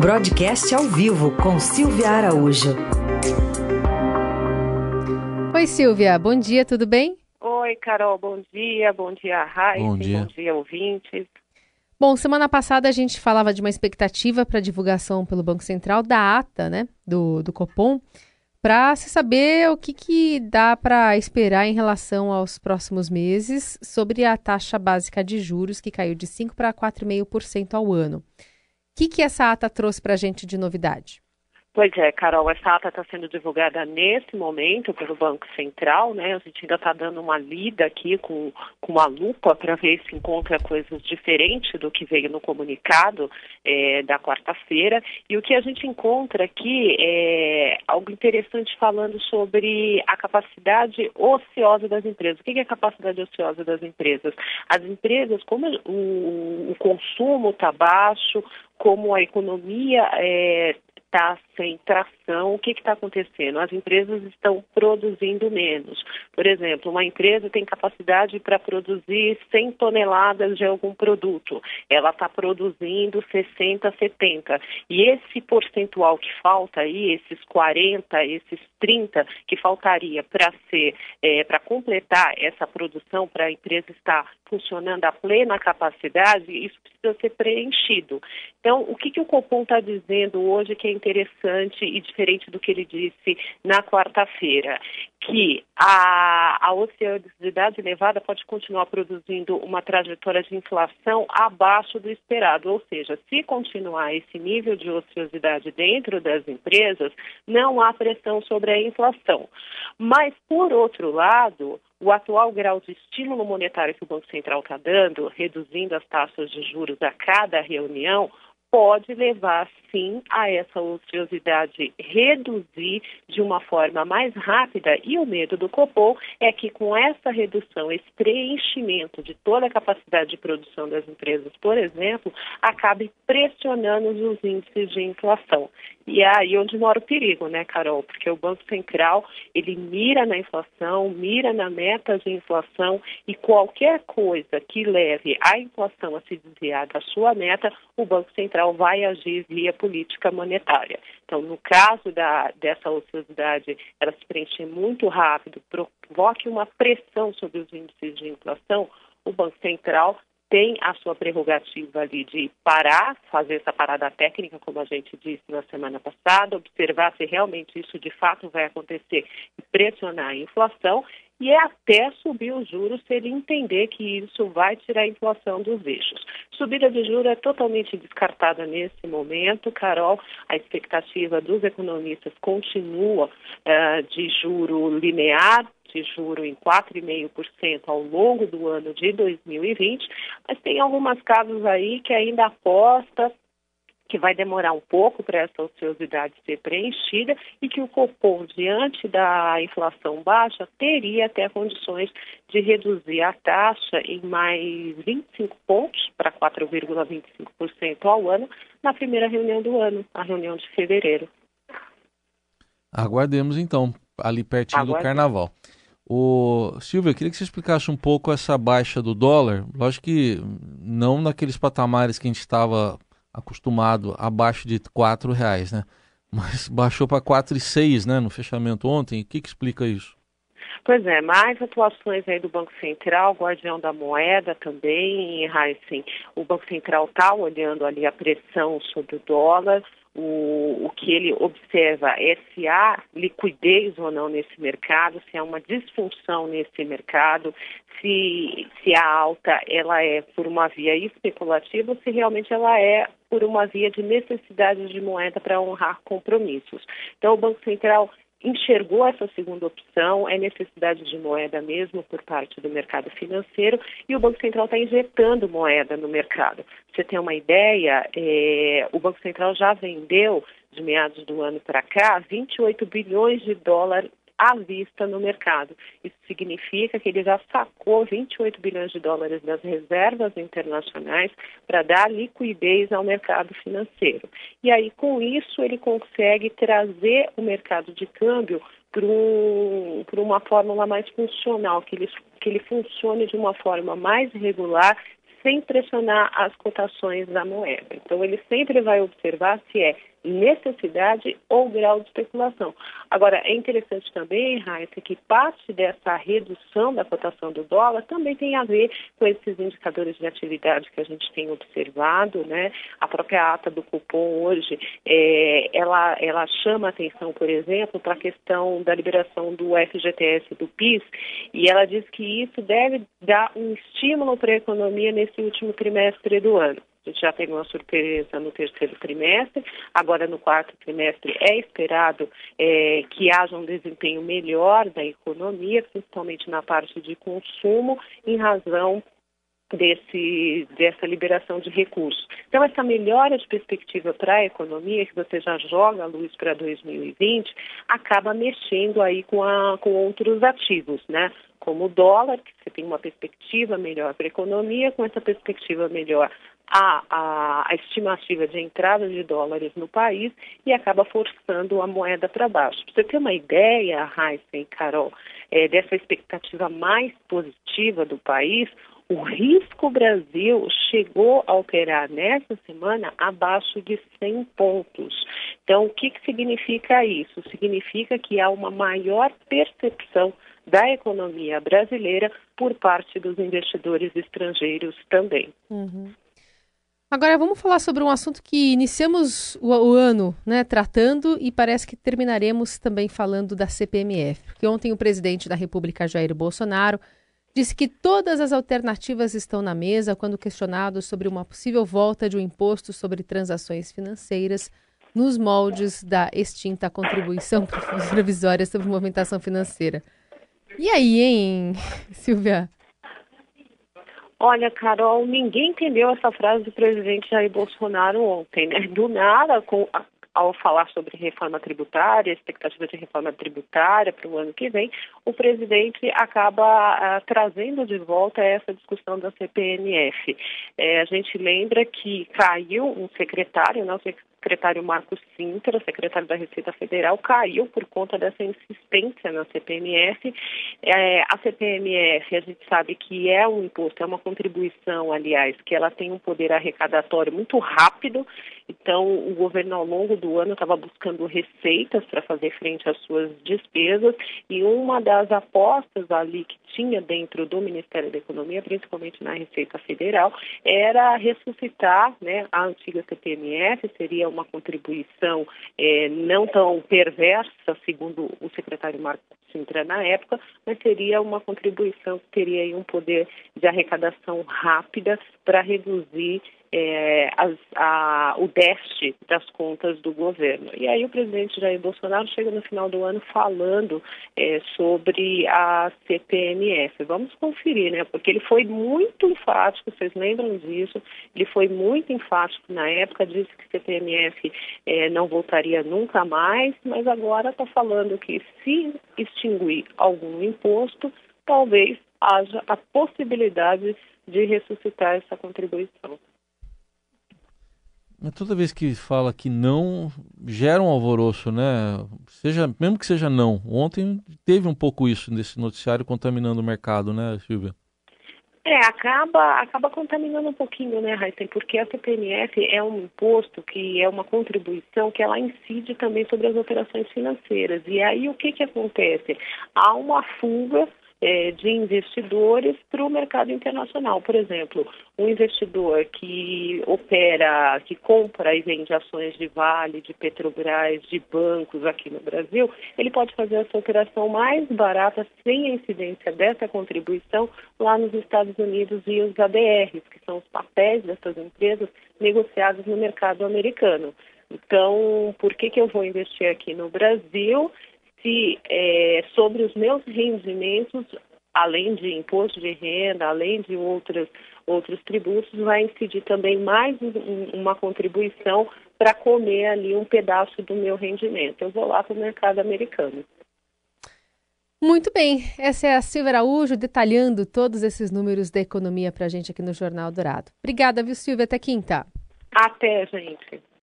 Broadcast ao vivo com Silvia Araújo. Oi, Silvia. Bom dia, tudo bem? Oi, Carol. Bom dia. Bom dia, Raíssa. Bom dia. Bom dia, ouvintes. Bom, semana passada a gente falava de uma expectativa para divulgação pelo Banco Central da ata, né, do, do Copom, para se saber o que, que dá para esperar em relação aos próximos meses sobre a taxa básica de juros, que caiu de 5% para 4,5% ao ano. Que, que essa ata trouxe para a gente de novidade? Pois é, Carol, essa ata está sendo divulgada nesse momento pelo Banco Central, né? A gente ainda está dando uma lida aqui com, com uma lupa para ver se encontra coisas diferentes do que veio no comunicado é, da quarta-feira. E o que a gente encontra aqui é algo interessante falando sobre a capacidade ociosa das empresas. O que é a capacidade ociosa das empresas? As empresas, como o, o consumo está baixo, como a economia é, sem tração, o que está acontecendo? As empresas estão produzindo menos. Por exemplo, uma empresa tem capacidade para produzir 100 toneladas de algum produto. Ela está produzindo 60, 70. E esse percentual que falta aí, esses 40, esses 30 que faltaria para ser, é, para completar essa produção, para a empresa estar funcionando a plena capacidade, isso precisa ser preenchido. Então, o que, que o Copom está dizendo hoje que é interessante e diferente do que ele disse na quarta-feira? Que a, a ociosidade elevada pode continuar produzindo uma trajetória de inflação abaixo do esperado, ou seja, se continuar esse nível de ociosidade dentro das empresas, não há pressão sobre a inflação. Mas, por outro lado, o atual grau de estímulo monetário que o Banco Central está dando, reduzindo as taxas de juros a cada reunião, pode levar sim a essa ociosidade reduzir de uma forma mais rápida e o medo do Copom é que com essa redução, esse preenchimento de toda a capacidade de produção das empresas, por exemplo, acabe pressionando os índices de inflação. E é aí onde mora o perigo, né, Carol? Porque o Banco Central, ele mira na inflação, mira na meta de inflação e qualquer coisa que leve a inflação a se desviar da sua meta, o Banco Central vai agir via política monetária. Então, no caso da, dessa ociosidade, ela se preencher muito rápido, provoque uma pressão sobre os índices de inflação, o Banco Central tem a sua prerrogativa ali de parar, fazer essa parada técnica, como a gente disse na semana passada, observar se realmente isso de fato vai acontecer e pressionar a inflação e é até subir os juros se ele entender que isso vai tirar a inflação dos eixos. Subida de juros é totalmente descartada nesse momento, Carol. A expectativa dos economistas continua uh, de juro linear, de juro em 4,5% ao longo do ano de 2020, mas tem algumas casas aí que ainda aposta que vai demorar um pouco para essa ociosidade ser preenchida e que o Copom, diante da inflação baixa, teria até condições de reduzir a taxa em mais 25 pontos para 4,25% ao ano na primeira reunião do ano, a reunião de fevereiro. Aguardemos então, ali pertinho Aguardemos. do carnaval. O Silvia, queria que você explicasse um pouco essa baixa do dólar. Lógico que não naqueles patamares que a gente estava acostumado abaixo de R$ reais, né? Mas baixou para 4,6, né, no fechamento ontem. O que, que explica isso? Pois é, mais atuações aí do Banco Central, guardião da moeda também. O Banco Central está olhando ali a pressão sobre o dólar, o, o que ele observa é se há liquidez ou não nesse mercado, se há uma disfunção nesse mercado, se, se a alta ela é por uma via especulativa ou se realmente ela é por uma via de necessidade de moeda para honrar compromissos. Então, o Banco Central enxergou essa segunda opção, é necessidade de moeda mesmo por parte do mercado financeiro e o Banco Central está injetando moeda no mercado. você tem uma ideia, é, o Banco Central já vendeu de meados do ano para cá 28 bilhões de dólares à vista no mercado. Isso significa que ele já sacou 28 bilhões de dólares das reservas internacionais para dar liquidez ao mercado financeiro. E aí, com isso, ele consegue trazer o mercado de câmbio para um, uma fórmula mais funcional, que ele, que ele funcione de uma forma mais regular sem pressionar as cotações da moeda. Então, ele sempre vai observar se é necessidade ou grau de especulação. Agora, é interessante também, Raíssa, que parte dessa redução da cotação do dólar também tem a ver com esses indicadores de atividade que a gente tem observado, né? A própria ata do cupom hoje, é, ela, ela chama atenção, por exemplo, para a questão da liberação do FGTS do PIS, e ela diz que isso deve dar um estímulo para a economia nesse último trimestre do ano. A gente já teve uma surpresa no terceiro trimestre, agora no quarto trimestre é esperado é, que haja um desempenho melhor da economia, principalmente na parte de consumo, em razão desse, dessa liberação de recursos. Então, essa melhora de perspectiva para a economia, que você já joga a luz para 2020, acaba mexendo aí com, a, com outros ativos, né? Como o dólar, que você tem uma perspectiva melhor para a economia, com essa perspectiva melhor a, a, a, estimativa de entrada de dólares no país e acaba forçando a moeda para baixo. Para você ter uma ideia, Raíssa e Carol, é, dessa expectativa mais positiva do país, o risco Brasil chegou a operar nessa semana abaixo de 100 pontos. Então, o que, que significa isso? Significa que há uma maior percepção da economia brasileira por parte dos investidores estrangeiros também. Uhum. Agora vamos falar sobre um assunto que iniciamos o, o, ano né, tratando e parece que terminaremos também falando da CPMF. Porque ontem o presidente da República, Jair Bolsonaro, disse que todas as alternativas estão na mesa quando questionado sobre uma possível volta de um imposto sobre transações financeiras nos moldes da extinta contribuição provisória sobre movimentação financeira. E aí, hein, Silvia? Olha, Carol, ninguém entendeu essa frase do presidente Jair Bolsonaro ontem, né? Do nada, com, ao falar sobre reforma tributária, expectativa de reforma tributária para o ano que vem, o presidente acaba uh, trazendo de volta essa discussão da CPMF. É, a gente lembra que caiu um secretário, não, secretário Marcos Sintra, secretário da Receita Federal, caiu por conta dessa insistência na CPMF. É, a CPMF, a gente sabe que é um imposto, é uma contribuição, aliás, que ela tem um poder arrecadatório muito rápido. Então, o governo, ao longo do ano, estava buscando receitas para fazer frente às suas despesas e uma das apostas ali que tinha dentro do Ministério da Economia, principalmente na Receita Federal, era ressuscitar né, a antiga CPMF, seria uma contribuição é, não tão perversa, segundo o secretário Marcos Sintra na época, mas seria uma contribuição que teria um poder de arrecadação rápida para reduzir é, as, a, o déficit das contas do governo. E aí o presidente Jair Bolsonaro chega no final do ano falando é, sobre a CPMF. Vamos conferir, né? Porque ele foi muito enfático, vocês lembram disso? Ele foi muito enfático na época, disse que CPMF é, não voltaria nunca mais, mas agora está falando que se extinguir algum imposto, talvez haja a possibilidade de ressuscitar essa contribuição. Toda vez que fala que não, gera um alvoroço, né? Seja, mesmo que seja não. Ontem teve um pouco isso nesse noticiário contaminando o mercado, né, Silvia? É, acaba, acaba contaminando um pouquinho, né, Raíssa? Porque a CPMF é um imposto que é uma contribuição que ela incide também sobre as operações financeiras. E aí o que, que acontece? Há uma fuga é, de investidores para o mercado internacional. Por exemplo, um investidor que opera, que compra e vende ações de Vale, de Petrobras, de bancos aqui no Brasil, ele pode fazer essa operação mais barata sem a incidência dessa contribuição lá nos Estados Unidos e os ADRs, que são os papéis dessas empresas negociados no mercado americano. Então, por que, que eu vou investir aqui no Brasil se é, sobre os meus rendimentos, além de imposto de renda, além de outros, outros tributos, vai incidir também mais uma contribuição para comer ali um pedaço do meu rendimento. Eu vou lá para o mercado americano. Muito bem, essa é a Silvia Araújo detalhando todos esses números da economia para a gente aqui no Jornal Dourado. Obrigada, viu, Silvia? Até quinta. Até, gente.